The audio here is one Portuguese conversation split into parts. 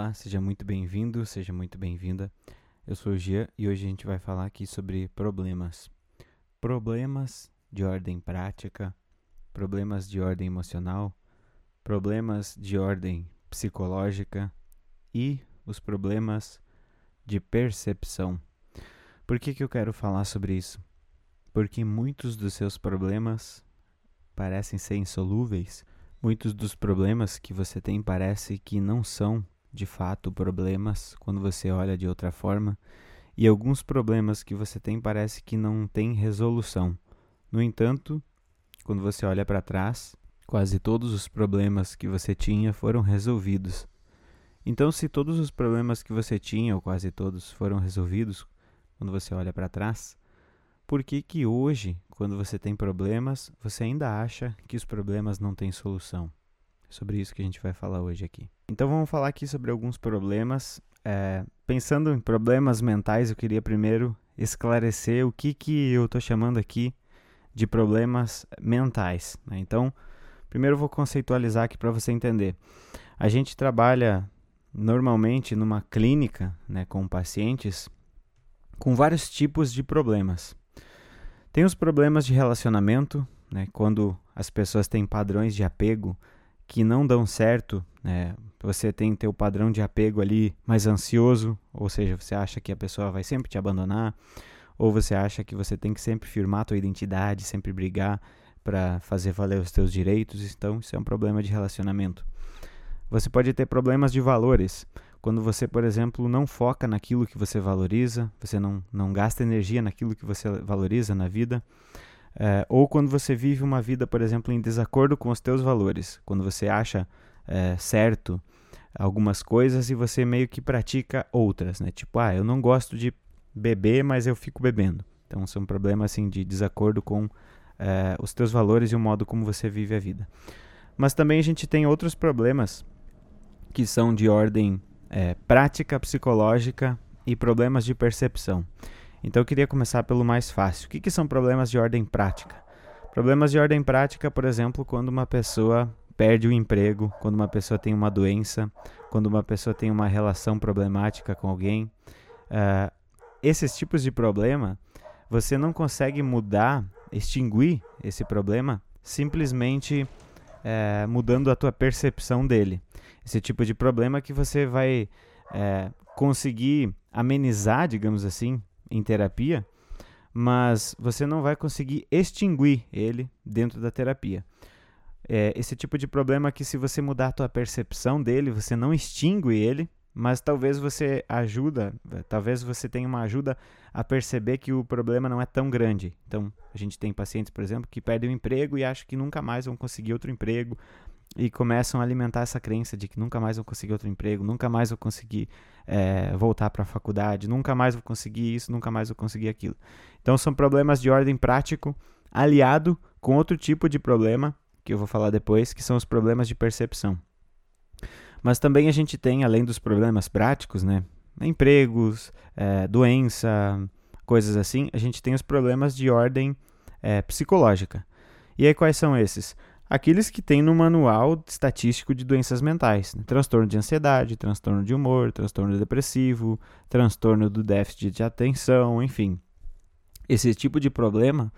Olá, seja muito bem-vindo, seja muito bem-vinda. Eu sou o Gia e hoje a gente vai falar aqui sobre problemas. Problemas de ordem prática, problemas de ordem emocional, problemas de ordem psicológica e os problemas de percepção. Por que, que eu quero falar sobre isso? Porque muitos dos seus problemas parecem ser insolúveis, muitos dos problemas que você tem parece que não são de fato problemas quando você olha de outra forma, e alguns problemas que você tem parece que não tem resolução. No entanto, quando você olha para trás, quase todos os problemas que você tinha foram resolvidos. Então, se todos os problemas que você tinha, ou quase todos, foram resolvidos quando você olha para trás, por que que hoje, quando você tem problemas, você ainda acha que os problemas não têm solução? Sobre isso que a gente vai falar hoje aqui. Então vamos falar aqui sobre alguns problemas. É, pensando em problemas mentais, eu queria primeiro esclarecer o que, que eu estou chamando aqui de problemas mentais. Né? Então, primeiro eu vou conceitualizar aqui para você entender. A gente trabalha normalmente numa clínica né, com pacientes com vários tipos de problemas. Tem os problemas de relacionamento, né, quando as pessoas têm padrões de apego que não dão certo, né, você tem teu padrão de apego ali mais ansioso, ou seja, você acha que a pessoa vai sempre te abandonar, ou você acha que você tem que sempre firmar tua identidade, sempre brigar para fazer valer os teus direitos, então isso é um problema de relacionamento. Você pode ter problemas de valores, quando você, por exemplo, não foca naquilo que você valoriza, você não, não gasta energia naquilo que você valoriza na vida, é, ou quando você vive uma vida, por exemplo, em desacordo com os teus valores, quando você acha é, certo algumas coisas e você meio que pratica outras, né? Tipo, ah, eu não gosto de beber, mas eu fico bebendo. Então, são problemas assim de desacordo com é, os teus valores e o modo como você vive a vida. Mas também a gente tem outros problemas que são de ordem é, prática psicológica e problemas de percepção. Então eu queria começar pelo mais fácil. O que, que são problemas de ordem prática? Problemas de ordem prática, por exemplo, quando uma pessoa perde o emprego, quando uma pessoa tem uma doença, quando uma pessoa tem uma relação problemática com alguém. Uh, esses tipos de problema, você não consegue mudar, extinguir esse problema simplesmente uh, mudando a tua percepção dele. Esse tipo de problema que você vai uh, conseguir amenizar, digamos assim, em terapia, mas você não vai conseguir extinguir ele dentro da terapia. É esse tipo de problema que se você mudar a tua percepção dele, você não extingue ele, mas talvez você ajuda, talvez você tenha uma ajuda a perceber que o problema não é tão grande. Então, a gente tem pacientes, por exemplo, que perdem o emprego e acham que nunca mais vão conseguir outro emprego, e começam a alimentar essa crença de que nunca mais vou conseguir outro emprego, nunca mais vou conseguir é, voltar para a faculdade, nunca mais vou conseguir isso, nunca mais vou conseguir aquilo. Então são problemas de ordem prático aliado com outro tipo de problema que eu vou falar depois, que são os problemas de percepção. Mas também a gente tem, além dos problemas práticos, né, empregos, é, doença, coisas assim, a gente tem os problemas de ordem é, psicológica. E aí quais são esses? Aqueles que tem no manual estatístico de doenças mentais: né? transtorno de ansiedade, transtorno de humor, transtorno depressivo, transtorno do déficit de atenção, enfim. Esse tipo de problema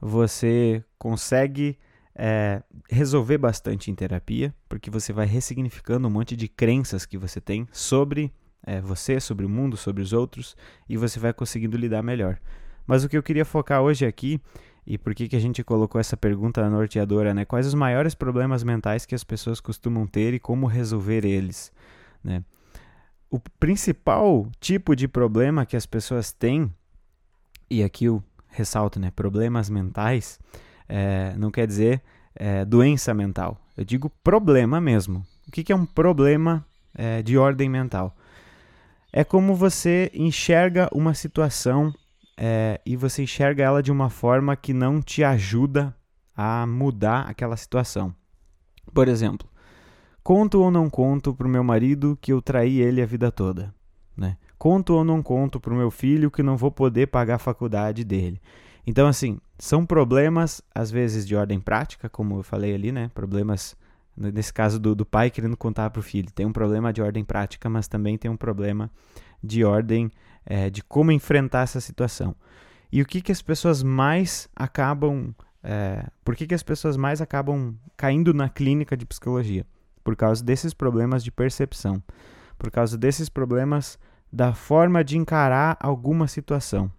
você consegue é, resolver bastante em terapia, porque você vai ressignificando um monte de crenças que você tem sobre é, você, sobre o mundo, sobre os outros, e você vai conseguindo lidar melhor. Mas o que eu queria focar hoje aqui e por que, que a gente colocou essa pergunta norteadora, né? Quais os maiores problemas mentais que as pessoas costumam ter e como resolver eles, né? O principal tipo de problema que as pessoas têm, e aqui eu ressalto, né? Problemas mentais, é, não quer dizer é, doença mental. Eu digo problema mesmo. O que, que é um problema é, de ordem mental? É como você enxerga uma situação é, e você enxerga ela de uma forma que não te ajuda a mudar aquela situação. Por exemplo, conto ou não conto para o meu marido que eu traí ele a vida toda? Né? Conto ou não conto para o meu filho que não vou poder pagar a faculdade dele? Então, assim, são problemas, às vezes, de ordem prática, como eu falei ali, né? Problemas Nesse caso do, do pai querendo contar para o filho. Tem um problema de ordem prática, mas também tem um problema de ordem é, de como enfrentar essa situação. E o que, que as pessoas mais acabam. É, por que, que as pessoas mais acabam caindo na clínica de psicologia? Por causa desses problemas de percepção. Por causa desses problemas da forma de encarar alguma situação.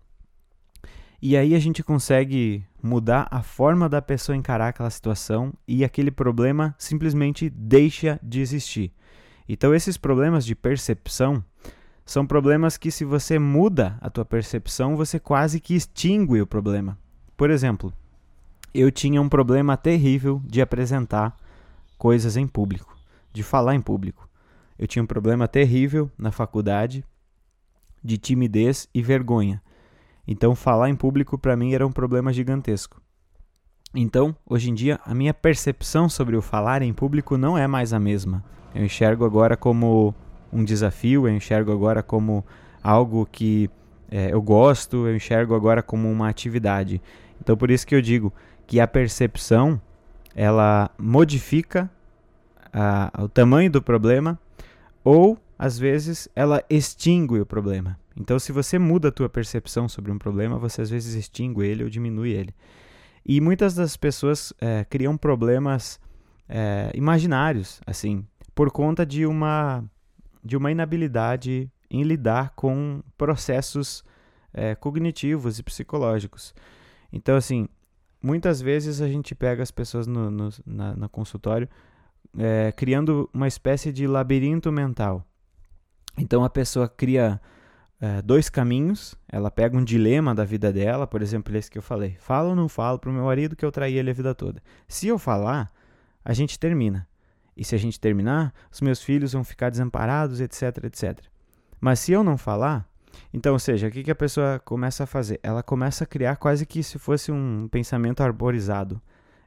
E aí a gente consegue mudar a forma da pessoa encarar aquela situação e aquele problema simplesmente deixa de existir. Então esses problemas de percepção são problemas que se você muda a tua percepção, você quase que extingue o problema. Por exemplo, eu tinha um problema terrível de apresentar coisas em público, de falar em público. Eu tinha um problema terrível na faculdade de timidez e vergonha. Então, falar em público para mim era um problema gigantesco. Então, hoje em dia, a minha percepção sobre o falar em público não é mais a mesma. Eu enxergo agora como um desafio, eu enxergo agora como algo que é, eu gosto, eu enxergo agora como uma atividade. Então, por isso que eu digo que a percepção ela modifica a, o tamanho do problema ou às vezes ela extingue o problema. Então, se você muda a tua percepção sobre um problema, você às vezes extingue ele ou diminui ele. E muitas das pessoas é, criam problemas é, imaginários, assim, por conta de uma, de uma inabilidade em lidar com processos é, cognitivos e psicológicos. Então, assim, muitas vezes a gente pega as pessoas no, no na, na consultório é, criando uma espécie de labirinto mental. Então a pessoa cria é, dois caminhos, ela pega um dilema da vida dela, por exemplo, esse que eu falei: falo ou não falo para o meu marido que eu traí ele a vida toda? Se eu falar, a gente termina. E se a gente terminar, os meus filhos vão ficar desamparados, etc, etc. Mas se eu não falar, então, ou seja, o que, que a pessoa começa a fazer? Ela começa a criar quase que se fosse um pensamento arborizado.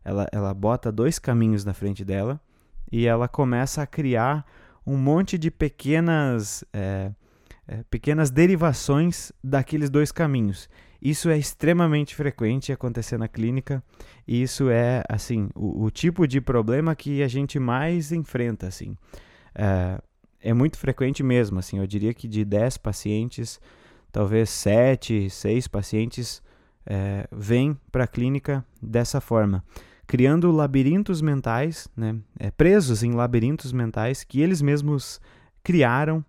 Ela, ela bota dois caminhos na frente dela e ela começa a criar um monte de pequenas. É, é, pequenas derivações daqueles dois caminhos. Isso é extremamente frequente acontecer na clínica e isso é assim o, o tipo de problema que a gente mais enfrenta assim. É, é, muito frequente mesmo, assim, eu diria que de 10 pacientes, talvez 7, 6 pacientes é, vêm para a clínica dessa forma, criando labirintos mentais, né, é, presos em labirintos mentais que eles mesmos criaram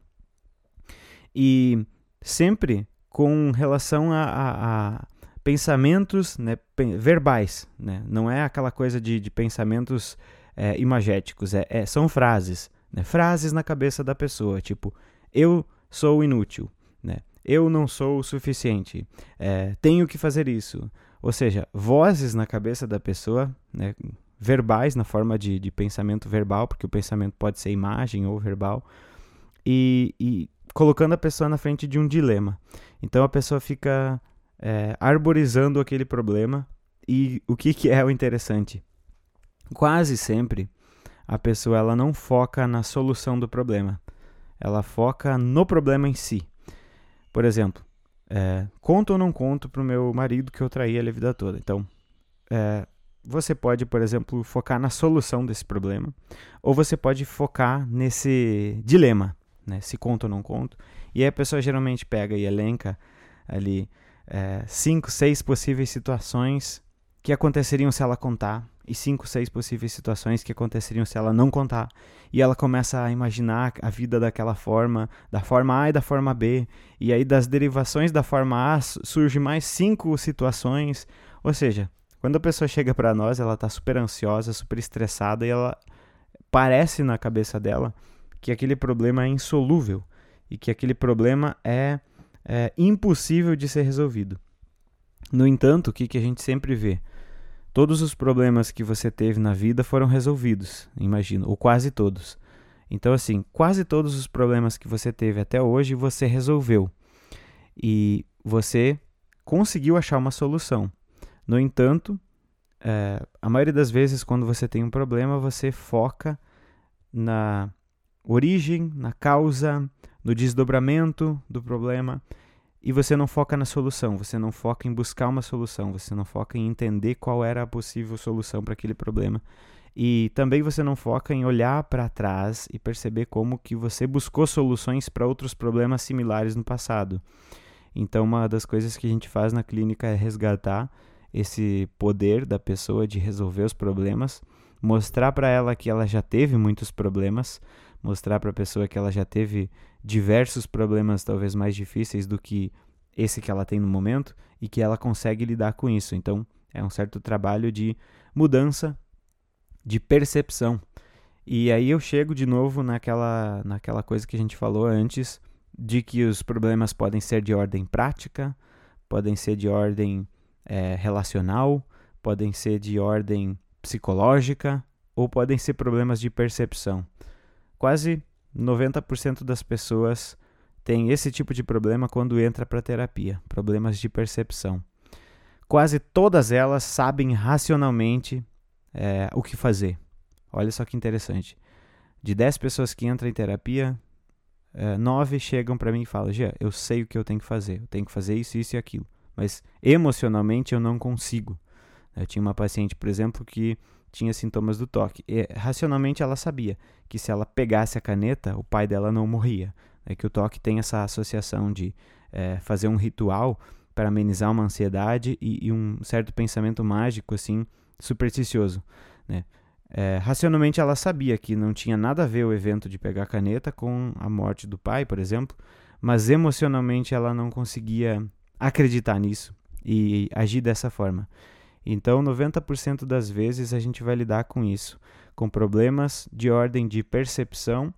e sempre com relação a, a, a pensamentos né, verbais, né? não é aquela coisa de, de pensamentos é, imagéticos, é, é, são frases, né? frases na cabeça da pessoa, tipo, eu sou inútil, né? eu não sou o suficiente, é, tenho que fazer isso. Ou seja, vozes na cabeça da pessoa, né? verbais, na forma de, de pensamento verbal, porque o pensamento pode ser imagem ou verbal, e, e colocando a pessoa na frente de um dilema. Então a pessoa fica é, arborizando aquele problema. E o que, que é o interessante? Quase sempre a pessoa ela não foca na solução do problema, ela foca no problema em si. Por exemplo, é, conto ou não conto para o meu marido que eu traí ele a vida toda? Então, é, você pode, por exemplo, focar na solução desse problema, ou você pode focar nesse dilema né? Se conto ou não conto. E aí a pessoa geralmente pega e elenca ali é, cinco, seis possíveis situações que aconteceriam se ela contar e cinco, seis possíveis situações que aconteceriam se ela não contar. E ela começa a imaginar a vida daquela forma, da forma A e da forma B. E aí das derivações da forma A surge mais cinco situações. Ou seja, quando a pessoa chega para nós, ela está super ansiosa, super estressada e ela parece na cabeça dela que aquele problema é insolúvel e que aquele problema é, é impossível de ser resolvido. No entanto, o que, que a gente sempre vê? Todos os problemas que você teve na vida foram resolvidos, imagino, ou quase todos. Então, assim, quase todos os problemas que você teve até hoje você resolveu. E você conseguiu achar uma solução. No entanto, é, a maioria das vezes, quando você tem um problema, você foca na origem, na causa, no desdobramento do problema e você não foca na solução, você não foca em buscar uma solução, você não foca em entender qual era a possível solução para aquele problema. E também você não foca em olhar para trás e perceber como que você buscou soluções para outros problemas similares no passado. Então, uma das coisas que a gente faz na clínica é resgatar esse poder da pessoa de resolver os problemas, mostrar para ela que ela já teve muitos problemas, mostrar para a pessoa que ela já teve diversos problemas talvez mais difíceis do que esse que ela tem no momento e que ela consegue lidar com isso. Então, é um certo trabalho de mudança de percepção. E aí eu chego de novo naquela, naquela coisa que a gente falou antes, de que os problemas podem ser de ordem prática, podem ser de ordem é, relacional, podem ser de ordem psicológica ou podem ser problemas de percepção. Quase 90% das pessoas têm esse tipo de problema quando entra para terapia, problemas de percepção. Quase todas elas sabem racionalmente é, o que fazer. Olha só que interessante. De 10 pessoas que entram em terapia, é, 9 chegam para mim e falam: Gia, eu sei o que eu tenho que fazer, eu tenho que fazer isso, isso e aquilo. Mas emocionalmente eu não consigo. Eu tinha uma paciente, por exemplo, que tinha sintomas do toque. E, racionalmente ela sabia que se ela pegasse a caneta, o pai dela não morria. É que o toque tem essa associação de é, fazer um ritual para amenizar uma ansiedade e, e, um certo pensamento mágico, assim, supersticioso. Né? É, racionalmente ela sabia que não tinha nada a ver o evento de pegar a caneta com a morte do pai, por exemplo, mas emocionalmente ela não conseguia acreditar nisso e agir dessa forma. Então, 90% das vezes a gente vai lidar com isso, com problemas de ordem de percepção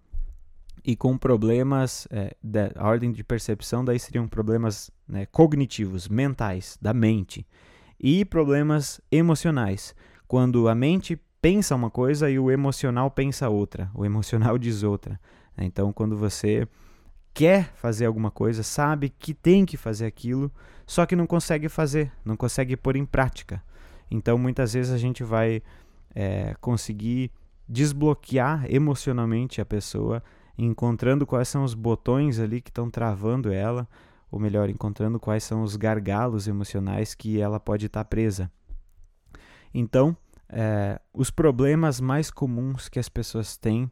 e com problemas, é, da ordem de percepção daí seriam problemas né, cognitivos, mentais, da mente, e problemas emocionais, quando a mente pensa uma coisa e o emocional pensa outra, o emocional diz outra. Né. Então, quando você quer fazer alguma coisa, sabe que tem que fazer aquilo, só que não consegue fazer, não consegue pôr em prática. Então, muitas vezes a gente vai é, conseguir desbloquear emocionalmente a pessoa, encontrando quais são os botões ali que estão travando ela, ou melhor, encontrando quais são os gargalos emocionais que ela pode estar tá presa. Então, é, os problemas mais comuns que as pessoas têm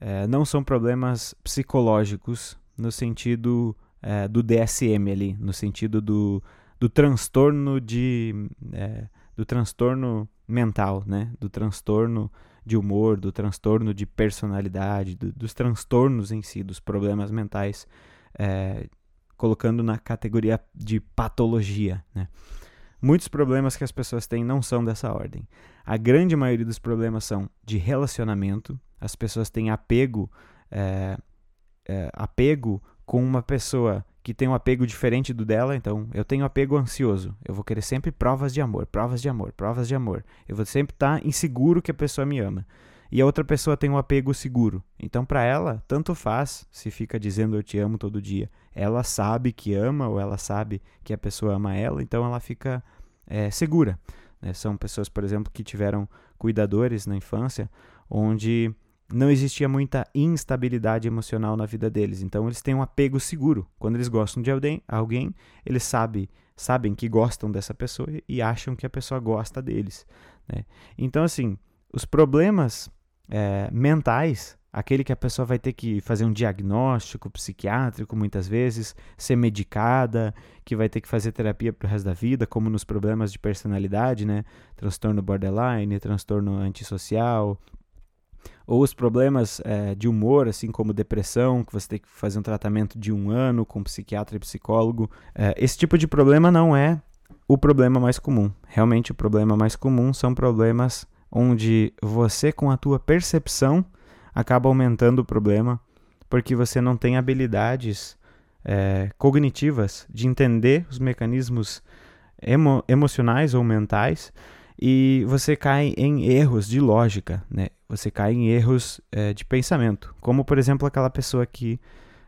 é, não são problemas psicológicos, no sentido é, do DSM ali, no sentido do, do transtorno de é, do transtorno mental, né? Do transtorno de humor, do transtorno de personalidade, do, dos transtornos em si, dos problemas mentais, é, colocando na categoria de patologia, né? Muitos problemas que as pessoas têm não são dessa ordem. A grande maioria dos problemas são de relacionamento. As pessoas têm apego, é, é, apego com uma pessoa que tem um apego diferente do dela, então eu tenho apego ansioso. Eu vou querer sempre provas de amor, provas de amor, provas de amor. Eu vou sempre estar tá inseguro que a pessoa me ama. E a outra pessoa tem um apego seguro. Então, para ela, tanto faz se fica dizendo eu te amo todo dia. Ela sabe que ama ou ela sabe que a pessoa ama ela, então ela fica é, segura. Né? São pessoas, por exemplo, que tiveram cuidadores na infância, onde não existia muita instabilidade emocional na vida deles. Então eles têm um apego seguro. Quando eles gostam de alguém, eles sabem, sabem que gostam dessa pessoa e acham que a pessoa gosta deles. Né? Então, assim, os problemas é, mentais, aquele que a pessoa vai ter que fazer um diagnóstico psiquiátrico muitas vezes, ser medicada, que vai ter que fazer terapia para o resto da vida, como nos problemas de personalidade, né? Transtorno borderline, transtorno antissocial, ou os problemas é, de humor, assim como depressão, que você tem que fazer um tratamento de um ano com psiquiatra e psicólogo. É, esse tipo de problema não é o problema mais comum. Realmente, o problema mais comum são problemas onde você, com a tua percepção, acaba aumentando o problema, porque você não tem habilidades é, cognitivas de entender os mecanismos emo emocionais ou mentais e você cai em erros de lógica, né? Você cai em erros é, de pensamento, como por exemplo aquela pessoa que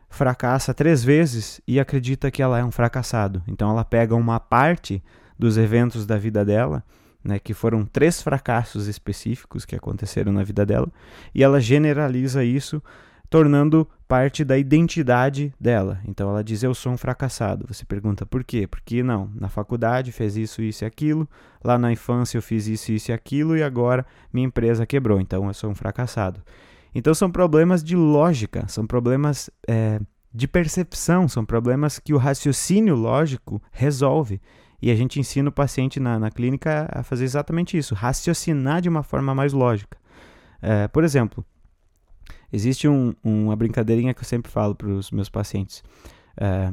fracassa três vezes e acredita que ela é um fracassado. Então ela pega uma parte dos eventos da vida dela, né, que foram três fracassos específicos que aconteceram na vida dela, e ela generaliza isso tornando parte da identidade dela. Então ela diz: Eu sou um fracassado. Você pergunta por quê? Porque não, na faculdade fez isso, isso e aquilo, lá na infância eu fiz isso, isso e aquilo, e agora minha empresa quebrou, então eu sou um fracassado. Então são problemas de lógica, são problemas é, de percepção, são problemas que o raciocínio lógico resolve. E a gente ensina o paciente na, na clínica a fazer exatamente isso, raciocinar de uma forma mais lógica. É, por exemplo, Existe um, uma brincadeirinha que eu sempre falo para os meus pacientes. É,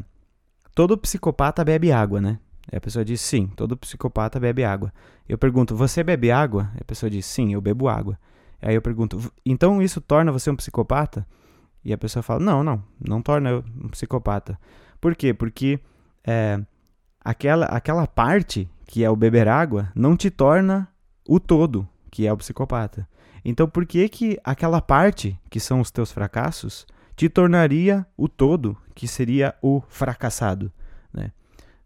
todo psicopata bebe água, né? E a pessoa diz sim, todo psicopata bebe água. Eu pergunto, você bebe água? E a pessoa diz sim, eu bebo água. Aí eu pergunto, então isso torna você um psicopata? E a pessoa fala, não, não, não torna eu um psicopata. Por quê? Porque é, aquela, aquela parte que é o beber água não te torna o todo, que é o psicopata. Então, por que que aquela parte, que são os teus fracassos, te tornaria o todo, que seria o fracassado? Né?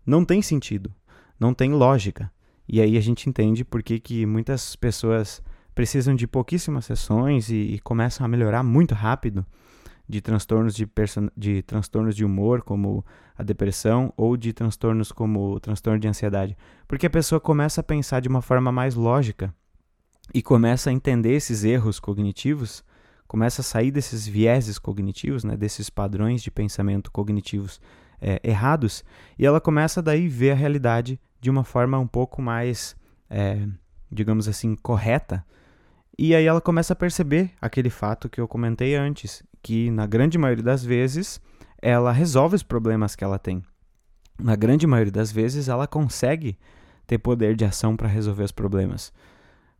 Não tem sentido, não tem lógica. E aí a gente entende por que, que muitas pessoas precisam de pouquíssimas sessões e, e começam a melhorar muito rápido de transtornos de, de transtornos de humor, como a depressão, ou de transtornos como o transtorno de ansiedade. Porque a pessoa começa a pensar de uma forma mais lógica e começa a entender esses erros cognitivos, começa a sair desses vieses cognitivos, né, desses padrões de pensamento cognitivos é, errados, e ela começa daí ver a realidade de uma forma um pouco mais, é, digamos assim, correta. E aí ela começa a perceber aquele fato que eu comentei antes, que na grande maioria das vezes ela resolve os problemas que ela tem. Na grande maioria das vezes ela consegue ter poder de ação para resolver os problemas.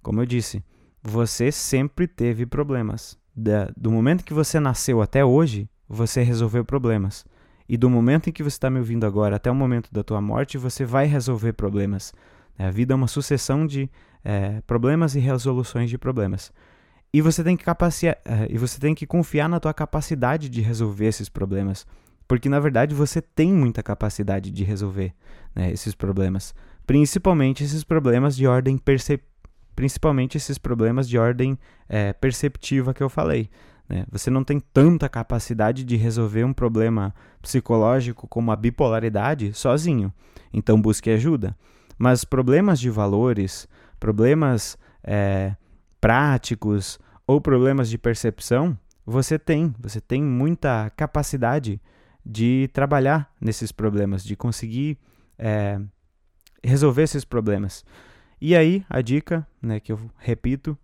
Como eu disse, você sempre teve problemas. Da, do momento que você nasceu até hoje, você resolveu problemas. E do momento em que você está me ouvindo agora até o momento da tua morte, você vai resolver problemas. A vida é uma sucessão de é, problemas e resoluções de problemas. E você tem que capaci é, e você tem que confiar na tua capacidade de resolver esses problemas, porque na verdade você tem muita capacidade de resolver né, esses problemas, principalmente esses problemas de ordem perceptível principalmente esses problemas de ordem é, perceptiva que eu falei. Né? Você não tem tanta capacidade de resolver um problema psicológico como a bipolaridade sozinho, então busque ajuda. Mas problemas de valores, problemas é, práticos ou problemas de percepção, você tem, você tem muita capacidade de trabalhar nesses problemas, de conseguir é, resolver esses problemas. E aí, a dica, né, que eu repito,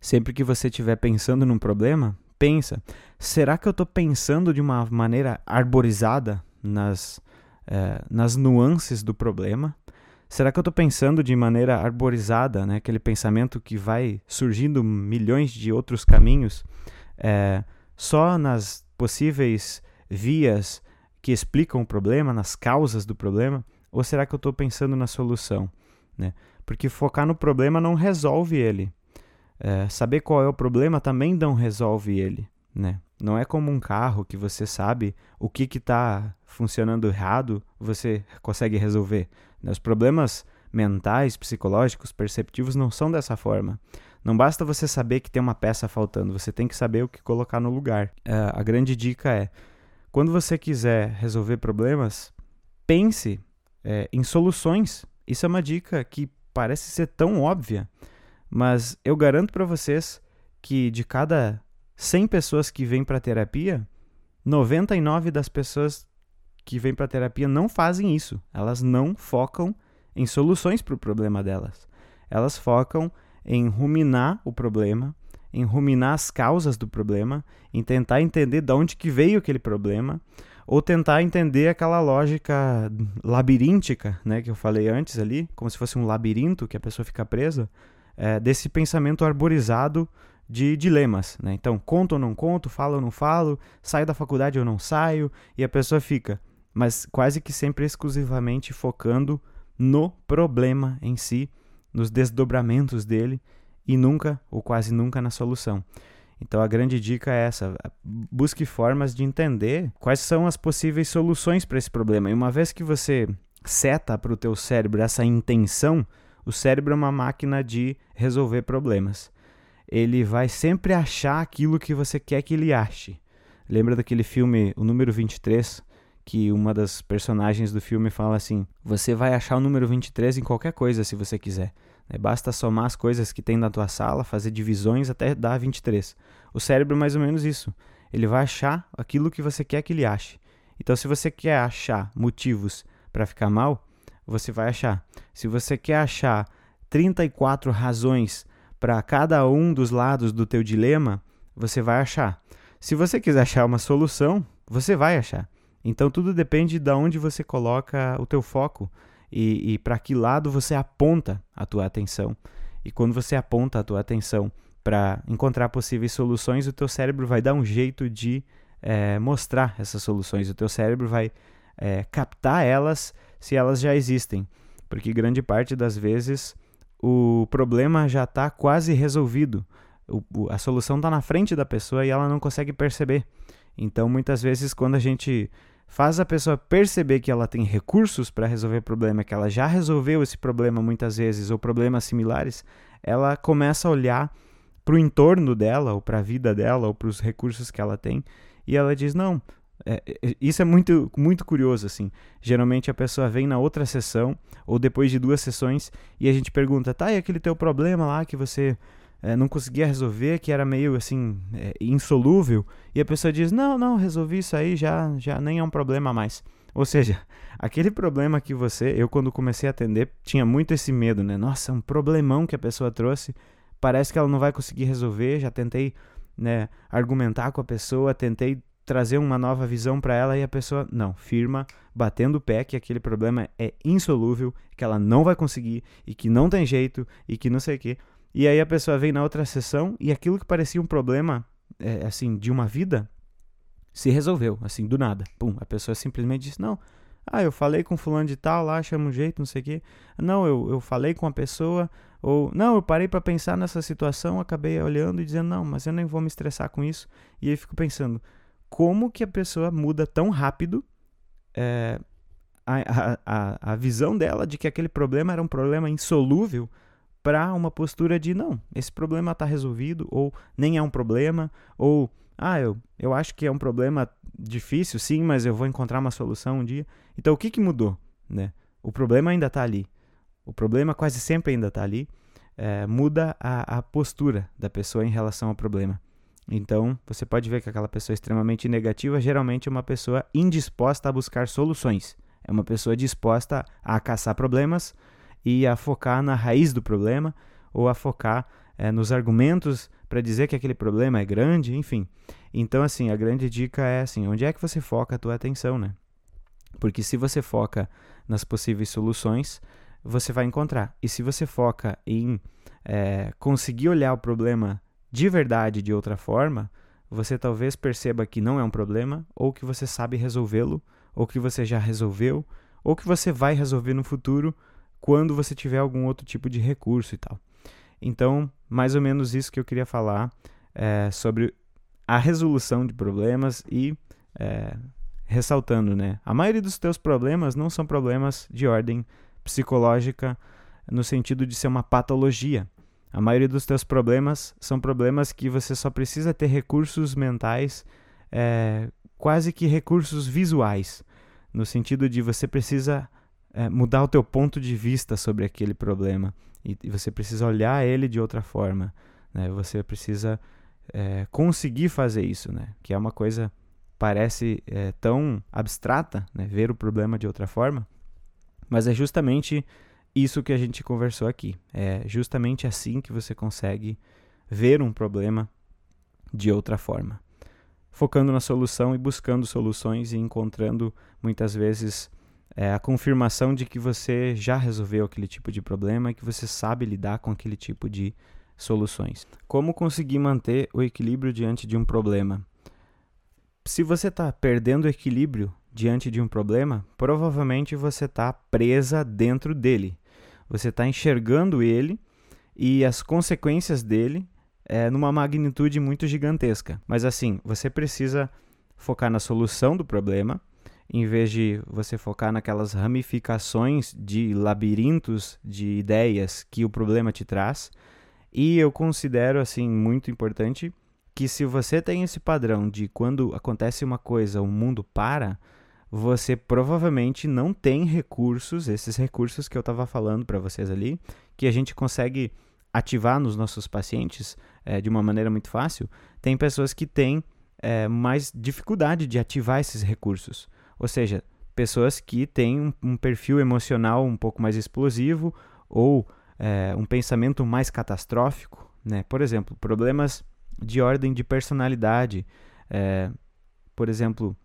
sempre que você estiver pensando num problema, pensa, será que eu estou pensando de uma maneira arborizada nas, é, nas nuances do problema? Será que eu estou pensando de maneira arborizada, né, aquele pensamento que vai surgindo milhões de outros caminhos, é, só nas possíveis vias que explicam o problema, nas causas do problema? Ou será que eu estou pensando na solução? Né? Porque focar no problema não resolve ele. É, saber qual é o problema também não resolve ele. Né? Não é como um carro que você sabe o que está funcionando errado, você consegue resolver. Né? Os problemas mentais, psicológicos, perceptivos não são dessa forma. Não basta você saber que tem uma peça faltando, você tem que saber o que colocar no lugar. É, a grande dica é: quando você quiser resolver problemas, pense é, em soluções. Isso é uma dica que parece ser tão óbvia, mas eu garanto para vocês que de cada 100 pessoas que vêm para terapia, 99 das pessoas que vêm para terapia não fazem isso. Elas não focam em soluções para o problema delas. Elas focam em ruminar o problema, em ruminar as causas do problema, em tentar entender de onde que veio aquele problema, ou tentar entender aquela lógica labiríntica, né, que eu falei antes ali, como se fosse um labirinto que a pessoa fica presa, é, desse pensamento arborizado de dilemas, né? Então, conto ou não conto, falo ou não falo, saio da faculdade ou não saio, e a pessoa fica, mas quase que sempre exclusivamente focando no problema em si, nos desdobramentos dele e nunca ou quase nunca na solução. Então a grande dica é essa: busque formas de entender quais são as possíveis soluções para esse problema. E uma vez que você seta para o teu cérebro essa intenção, o cérebro é uma máquina de resolver problemas. ele vai sempre achar aquilo que você quer que ele ache. Lembra daquele filme, o número 23, que uma das personagens do filme fala assim: Você vai achar o número 23 em qualquer coisa se você quiser. É, basta somar as coisas que tem na tua sala, fazer divisões até dar 23. O cérebro é mais ou menos isso. Ele vai achar aquilo que você quer que ele ache. Então, se você quer achar motivos para ficar mal, você vai achar. Se você quer achar 34 razões para cada um dos lados do teu dilema, você vai achar. Se você quiser achar uma solução, você vai achar. Então tudo depende de onde você coloca o teu foco e, e para que lado você aponta a tua atenção. E quando você aponta a tua atenção para encontrar possíveis soluções, o teu cérebro vai dar um jeito de é, mostrar essas soluções. O teu cérebro vai é, captar elas se elas já existem, porque grande parte das vezes o problema já está quase resolvido. O, a solução está na frente da pessoa e ela não consegue perceber. Então, muitas vezes, quando a gente faz a pessoa perceber que ela tem recursos para resolver o problema, que ela já resolveu esse problema muitas vezes, ou problemas similares, ela começa a olhar para o entorno dela, ou para a vida dela, ou para os recursos que ela tem, e ela diz: Não, é, é, isso é muito, muito curioso, assim. Geralmente a pessoa vem na outra sessão, ou depois de duas sessões, e a gente pergunta: Tá, e aquele teu problema lá que você é, não conseguia resolver, que era meio assim, é, insolúvel, e a pessoa diz: Não, não, resolvi isso aí, já, já nem é um problema mais. Ou seja, aquele problema que você, eu quando comecei a atender, tinha muito esse medo, né? Nossa, um problemão que a pessoa trouxe, parece que ela não vai conseguir resolver. Já tentei né, argumentar com a pessoa, tentei trazer uma nova visão para ela e a pessoa não, firma, batendo o pé que aquele problema é insolúvel, que ela não vai conseguir e que não tem jeito e que não sei o quê. E aí a pessoa vem na outra sessão e aquilo que parecia um problema, é, assim, de uma vida, se resolveu, assim, do nada. Pum, a pessoa simplesmente disse, não, ah, eu falei com fulano de tal lá, chama um jeito, não sei o quê. Não, eu, eu falei com a pessoa, ou não, eu parei para pensar nessa situação, acabei olhando e dizendo, não, mas eu nem vou me estressar com isso. E aí fico pensando, como que a pessoa muda tão rápido é, a, a, a visão dela de que aquele problema era um problema insolúvel para uma postura de não, esse problema está resolvido, ou nem é um problema, ou ah, eu, eu acho que é um problema difícil, sim, mas eu vou encontrar uma solução um dia. Então o que, que mudou? Né? O problema ainda está ali. O problema quase sempre ainda está ali. É, muda a, a postura da pessoa em relação ao problema. Então, você pode ver que aquela pessoa extremamente negativa geralmente é uma pessoa indisposta a buscar soluções. É uma pessoa disposta a caçar problemas e a focar na raiz do problema ou a focar é, nos argumentos para dizer que aquele problema é grande, enfim. Então, assim, a grande dica é assim, onde é que você foca a tua atenção, né? Porque se você foca nas possíveis soluções, você vai encontrar. E se você foca em é, conseguir olhar o problema de verdade de outra forma, você talvez perceba que não é um problema, ou que você sabe resolvê-lo, ou que você já resolveu, ou que você vai resolver no futuro quando você tiver algum outro tipo de recurso e tal. Então, mais ou menos isso que eu queria falar é, sobre a resolução de problemas e é, ressaltando, né? A maioria dos teus problemas não são problemas de ordem psicológica no sentido de ser uma patologia. A maioria dos teus problemas são problemas que você só precisa ter recursos mentais, é, quase que recursos visuais, no sentido de você precisa é, mudar o teu ponto de vista sobre aquele problema e, e você precisa olhar ele de outra forma, né? Você precisa é, conseguir fazer isso, né? Que é uma coisa parece é, tão abstrata, né? Ver o problema de outra forma, mas é justamente isso que a gente conversou aqui. É justamente assim que você consegue ver um problema de outra forma. Focando na solução e buscando soluções e encontrando muitas vezes é, a confirmação de que você já resolveu aquele tipo de problema e que você sabe lidar com aquele tipo de soluções. Como conseguir manter o equilíbrio diante de um problema? Se você está perdendo o equilíbrio diante de um problema, provavelmente você está presa dentro dele. Você está enxergando ele e as consequências dele é, numa magnitude muito gigantesca. Mas assim, você precisa focar na solução do problema, em vez de você focar naquelas ramificações de labirintos de ideias que o problema te traz. E eu considero assim muito importante que se você tem esse padrão de quando acontece uma coisa, o mundo para, você provavelmente não tem recursos, esses recursos que eu estava falando para vocês ali, que a gente consegue ativar nos nossos pacientes é, de uma maneira muito fácil. Tem pessoas que têm é, mais dificuldade de ativar esses recursos, ou seja, pessoas que têm um, um perfil emocional um pouco mais explosivo ou é, um pensamento mais catastrófico, né? Por exemplo, problemas de ordem de personalidade, por exemplo,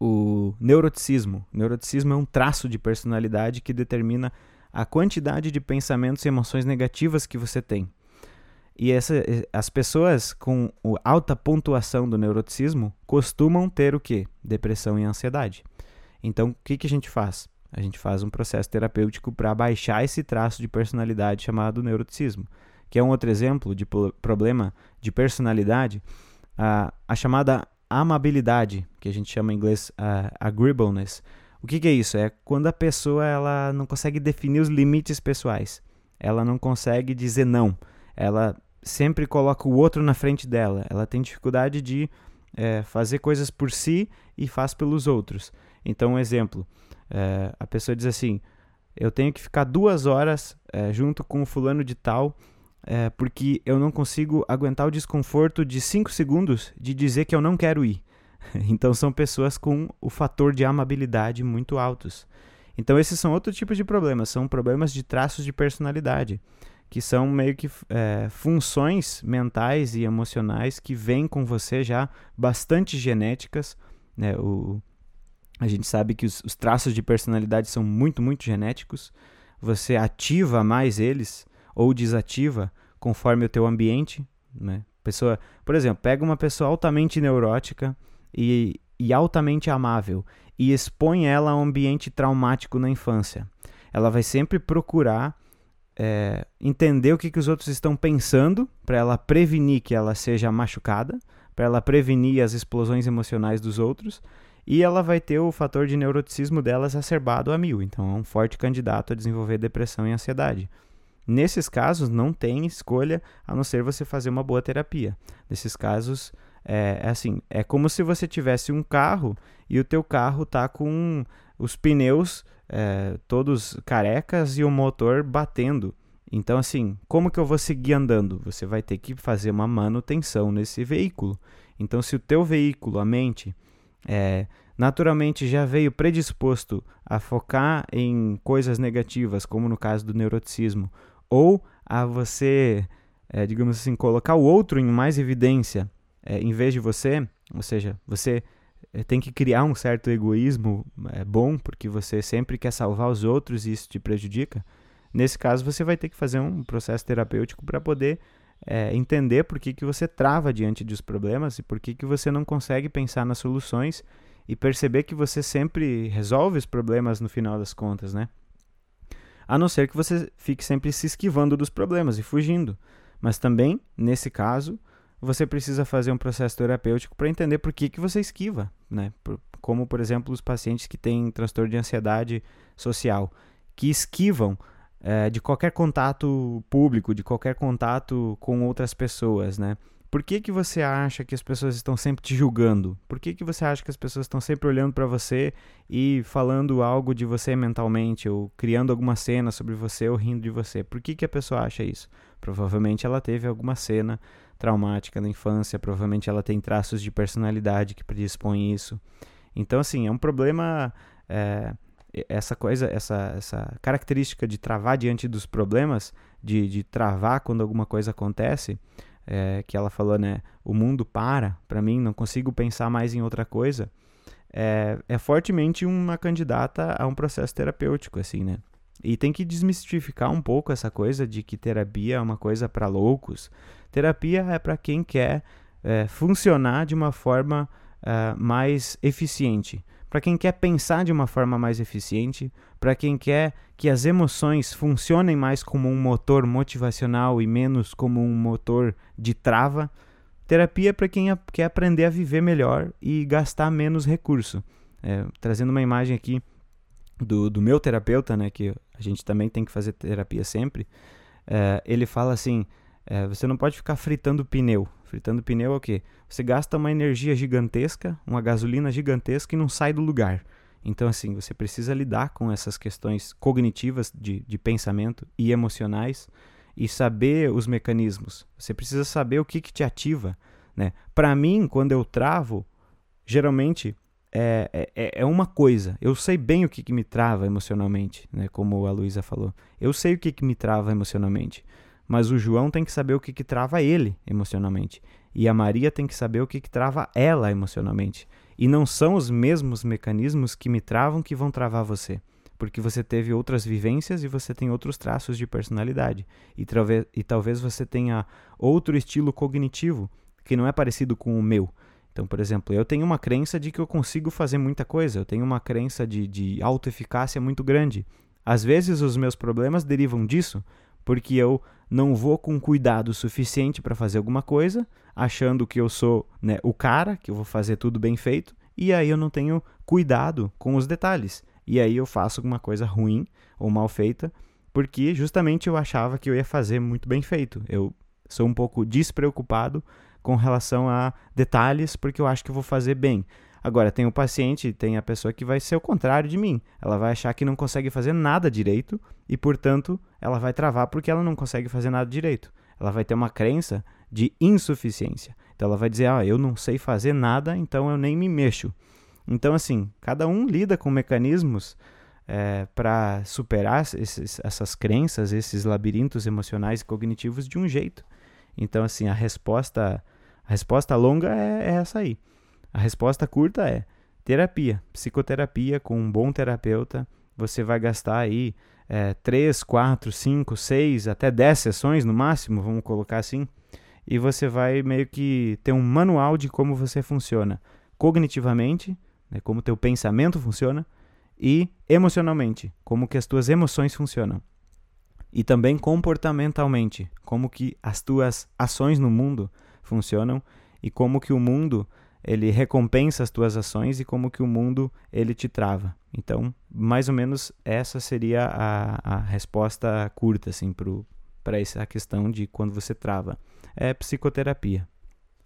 o neuroticismo. O neuroticismo é um traço de personalidade que determina a quantidade de pensamentos e emoções negativas que você tem. E essa, as pessoas com alta pontuação do neuroticismo costumam ter o quê? Depressão e ansiedade. Então, o que, que a gente faz? A gente faz um processo terapêutico para baixar esse traço de personalidade chamado neuroticismo, que é um outro exemplo de problema de personalidade, a, a chamada amabilidade, que a gente chama em inglês uh, agreeableness. O que, que, é isso? É quando a pessoa ela não consegue definir os limites pessoais. Ela não consegue dizer não. Ela sempre coloca o outro na frente dela. Ela tem dificuldade de é, fazer coisas por si e faz pelos outros. Então, um exemplo: é, a pessoa diz assim, eu tenho que ficar duas horas é, junto com o fulano de tal é, porque eu não consigo aguentar o desconforto de 5 segundos de dizer que eu não quero ir. Então são pessoas com o fator de amabilidade muito altos. Então esses são outro tipo de problemas, são problemas de traços de personalidade, que são meio que é, funções mentais e emocionais que vêm com você já bastante genéticas. Né? O, a gente sabe que os, os traços de personalidade são muito, muito genéticos. Você ativa mais eles ou desativa conforme o teu ambiente, né? Pessoa, por exemplo, pega uma pessoa altamente neurótica e, e altamente amável e expõe ela a um ambiente traumático na infância. Ela vai sempre procurar é, entender o que, que os outros estão pensando para ela prevenir que ela seja machucada, para ela prevenir as explosões emocionais dos outros, e ela vai ter o fator de neuroticismo dela exacerbado a mil. Então, é um forte candidato a desenvolver depressão e ansiedade. Nesses casos, não tem escolha a não ser você fazer uma boa terapia. Nesses casos, é, é assim, é como se você tivesse um carro e o teu carro tá com os pneus é, todos carecas e o motor batendo. Então, assim, como que eu vou seguir andando? Você vai ter que fazer uma manutenção nesse veículo. Então, se o teu veículo, a mente, é, naturalmente já veio predisposto a focar em coisas negativas, como no caso do neuroticismo, ou a você, é, digamos assim, colocar o outro em mais evidência é, em vez de você, ou seja, você tem que criar um certo egoísmo é, bom, porque você sempre quer salvar os outros e isso te prejudica. Nesse caso, você vai ter que fazer um processo terapêutico para poder é, entender por que, que você trava diante dos problemas e por que, que você não consegue pensar nas soluções e perceber que você sempre resolve os problemas no final das contas, né? a não ser que você fique sempre se esquivando dos problemas e fugindo. Mas também, nesse caso, você precisa fazer um processo terapêutico para entender por que, que você esquiva, né? Como, por exemplo, os pacientes que têm transtorno de ansiedade social, que esquivam é, de qualquer contato público, de qualquer contato com outras pessoas, né? Por que, que você acha que as pessoas estão sempre te julgando? Por que, que você acha que as pessoas estão sempre olhando para você e falando algo de você mentalmente, ou criando alguma cena sobre você ou rindo de você? Por que, que a pessoa acha isso? Provavelmente ela teve alguma cena traumática na infância, provavelmente ela tem traços de personalidade que predispõem isso. Então, assim, é um problema. É, essa coisa, essa, essa característica de travar diante dos problemas, de, de travar quando alguma coisa acontece, é, que ela falou, né? O mundo para, para mim, não consigo pensar mais em outra coisa. É, é fortemente uma candidata a um processo terapêutico, assim, né? E tem que desmistificar um pouco essa coisa de que terapia é uma coisa para loucos. Terapia é para quem quer é, funcionar de uma forma é, mais eficiente para quem quer pensar de uma forma mais eficiente, para quem quer que as emoções funcionem mais como um motor motivacional e menos como um motor de trava. Terapia é para quem quer aprender a viver melhor e gastar menos recurso. É, trazendo uma imagem aqui do, do meu terapeuta, né, que a gente também tem que fazer terapia sempre, é, ele fala assim: É, você não pode ficar fritando pneu. Fritando pneu é o quê? Você gasta uma energia gigantesca, uma gasolina gigantesca e não sai do lugar. Então, assim, você precisa lidar com essas questões cognitivas de, de pensamento e emocionais e saber os mecanismos. Você precisa saber o que, que te ativa. Né? Para mim, quando eu travo, geralmente é, é, é, uma coisa. Eu sei bem o que, que me trava emocionalmente, né? como a Luísa falou. Eu sei o que, que me trava emocionalmente. Mas o João tem que saber o que, que trava ele emocionalmente. E a Maria tem que saber o que, que trava ela emocionalmente. E não são os mesmos mecanismos que me travam que vão travar você. Porque você teve outras vivências e você tem outros traços de personalidade. E, talvez, e talvez você tenha outro estilo cognitivo que não é parecido com o meu. Então, por exemplo, eu tenho uma crença de que eu consigo fazer muita coisa, eu tenho uma crença de, de autoeficácia muito grande. Às vezes os meus problemas derivam disso, porque eu não vou com cuidado suficiente para fazer alguma coisa, achando que eu sou né, o cara, que eu vou fazer tudo bem feito, e aí eu não tenho cuidado com os detalhes. E aí eu faço alguma coisa ruim ou mal feita, porque justamente eu achava que eu ia fazer muito bem feito. Eu sou um pouco despreocupado com relação a detalhes, porque eu acho que eu vou fazer bem. Agora, tem o paciente, tem a pessoa que vai ser o contrário de mim. Ela vai achar que não consegue fazer nada direito e, portanto, ela vai travar porque ela não consegue fazer nada direito. Ela vai ter uma crença de insuficiência. Então, ela vai dizer: Ah, eu não sei fazer nada, então eu nem me mexo. Então, assim, cada um lida com mecanismos é, para superar esses, essas crenças, esses labirintos emocionais e cognitivos de um jeito. Então, assim, a resposta, a resposta longa é, é essa aí. A resposta curta é terapia, psicoterapia com um bom terapeuta. Você vai gastar aí é, 3, 4, 5, 6, até 10 sessões no máximo, vamos colocar assim. E você vai meio que ter um manual de como você funciona cognitivamente, né, como teu pensamento funciona, e emocionalmente, como que as tuas emoções funcionam. E também comportamentalmente, como que as tuas ações no mundo funcionam e como que o mundo ele recompensa as tuas ações e como que o mundo ele te trava. Então, mais ou menos essa seria a, a resposta curta assim para essa questão de quando você trava. É psicoterapia.